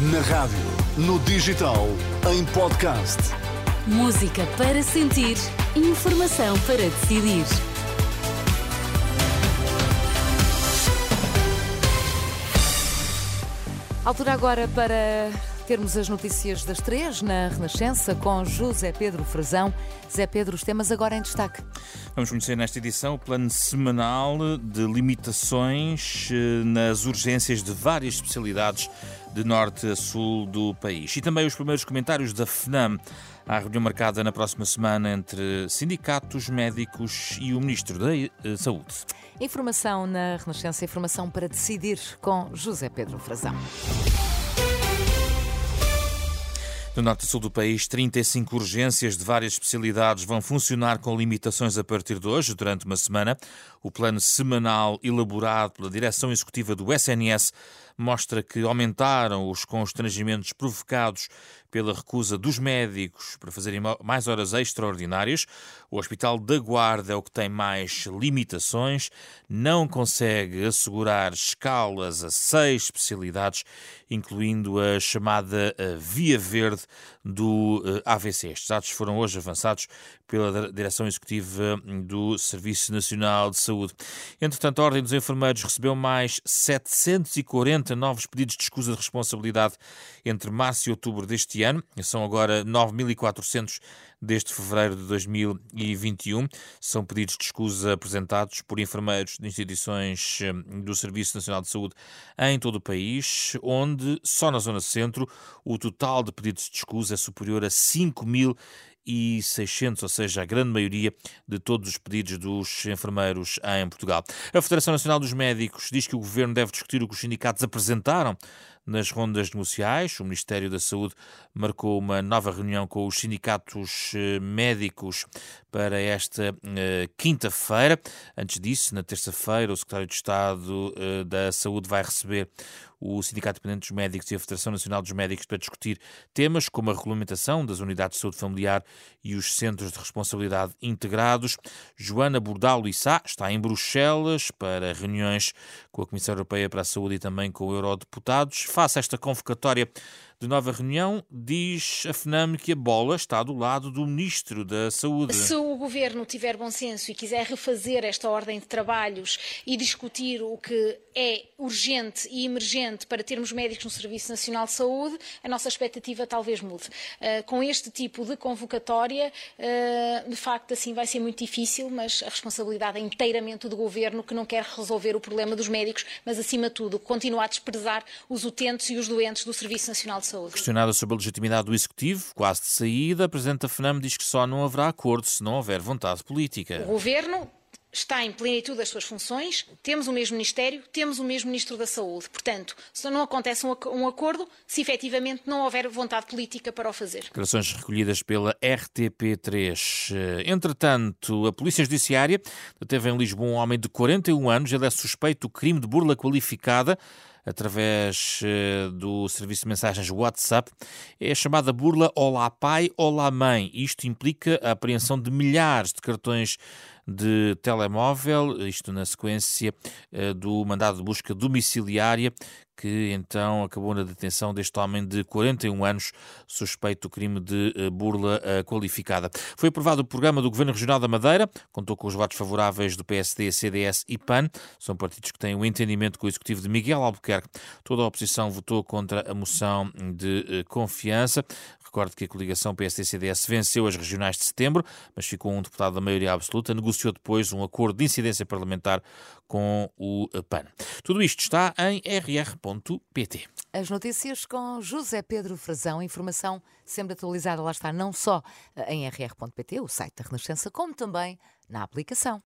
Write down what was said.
Na rádio, no digital, em podcast. Música para sentir, informação para decidir. Altura agora para termos as notícias das três na Renascença com José Pedro Frazão. Zé Pedro, os temas agora em destaque. Vamos conhecer nesta edição o plano semanal de limitações eh, nas urgências de várias especialidades de norte a sul do país. E também os primeiros comentários da FNAM à reunião marcada na próxima semana entre sindicatos, médicos e o Ministro da eh, Saúde. Informação na Renascença, informação para decidir com José Pedro Frazão. No norte e sul do país, 35 urgências de várias especialidades vão funcionar com limitações a partir de hoje, durante uma semana. O plano semanal elaborado pela direção executiva do SNS mostra que aumentaram os constrangimentos provocados pela recusa dos médicos para fazerem mais horas extraordinárias. O Hospital da Guarda é o que tem mais limitações, não consegue assegurar escalas a seis especialidades, incluindo a chamada Via Verde do eh, AVC. Estes dados foram hoje avançados pela Direção Executiva do Serviço Nacional de Saúde. Entretanto, a Ordem dos Enfermeiros recebeu mais 740 novos pedidos de escusa de responsabilidade entre março e outubro deste ano. São agora 9.400 desde fevereiro de 2021. São pedidos de escusa apresentados por enfermeiros de instituições hum, do Serviço Nacional de Saúde em todo o país, onde só na Zona Centro o total de pedidos de escusa é superior a 5 mil e 600, ou seja, a grande maioria de todos os pedidos dos enfermeiros em Portugal. A Federação Nacional dos Médicos diz que o governo deve discutir o que os sindicatos apresentaram nas rondas negociais. O Ministério da Saúde marcou uma nova reunião com os sindicatos eh, médicos para esta uh, quinta-feira. Antes disso, na terça-feira, o Secretário de Estado uh, da Saúde vai receber o Sindicato Independente dos Médicos e a Federação Nacional dos Médicos para discutir temas como a regulamentação das unidades de saúde familiar e os centros de responsabilidade integrados. Joana Bordalo Issá está em Bruxelas para reuniões com a Comissão Europeia para a Saúde e também com eurodeputados. Faça esta convocatória de nova reunião, diz a FNAM que a bola está do lado do Ministro da Saúde. Se o Governo tiver bom senso e quiser refazer esta ordem de trabalhos e discutir o que é urgente e emergente para termos médicos no Serviço Nacional de Saúde, a nossa expectativa talvez mude. Uh, com este tipo de convocatória, uh, de facto, assim vai ser muito difícil, mas a responsabilidade é inteiramente do Governo que não quer resolver o problema dos médicos, mas acima de tudo, continua a desprezar os utentes e os doentes do Serviço Nacional de Saúde. Questionada sobre a legitimidade do Executivo, quase de saída, a Presidente da FNAM diz que só não haverá acordo se não houver vontade política. O Governo está em plenitude das suas funções, temos o mesmo Ministério, temos o mesmo Ministro da Saúde. Portanto, se não acontece um acordo, se efetivamente não houver vontade política para o fazer. Declarações recolhidas pela RTP3. Eh, entretanto, a Polícia Judiciária deteve em Lisboa um homem de 41 anos. Ele é suspeito do crime de burla qualificada através eh, do serviço de mensagens WhatsApp, é a chamada burla Olá Pai, Olá Mãe. Isto implica a apreensão de milhares de cartões de telemóvel, isto na sequência eh, do mandado de busca domiciliária que então acabou na detenção deste homem de 41 anos, suspeito do crime de eh, burla eh, qualificada. Foi aprovado o programa do Governo Regional da Madeira, contou com os votos favoráveis do PSD, CDS e PAN, são partidos que têm o um entendimento com o executivo de Miguel Albuquerque. Toda a oposição votou contra a moção de confiança. Recordo que a coligação PSD-CDS venceu as regionais de setembro, mas ficou um deputado da maioria absoluta, negociou depois um acordo de incidência parlamentar com o PAN. Tudo isto está em rr.pt. As notícias com José Pedro Frazão, informação sempre atualizada, lá está, não só em rr.pt, o site da Renascença, como também na aplicação.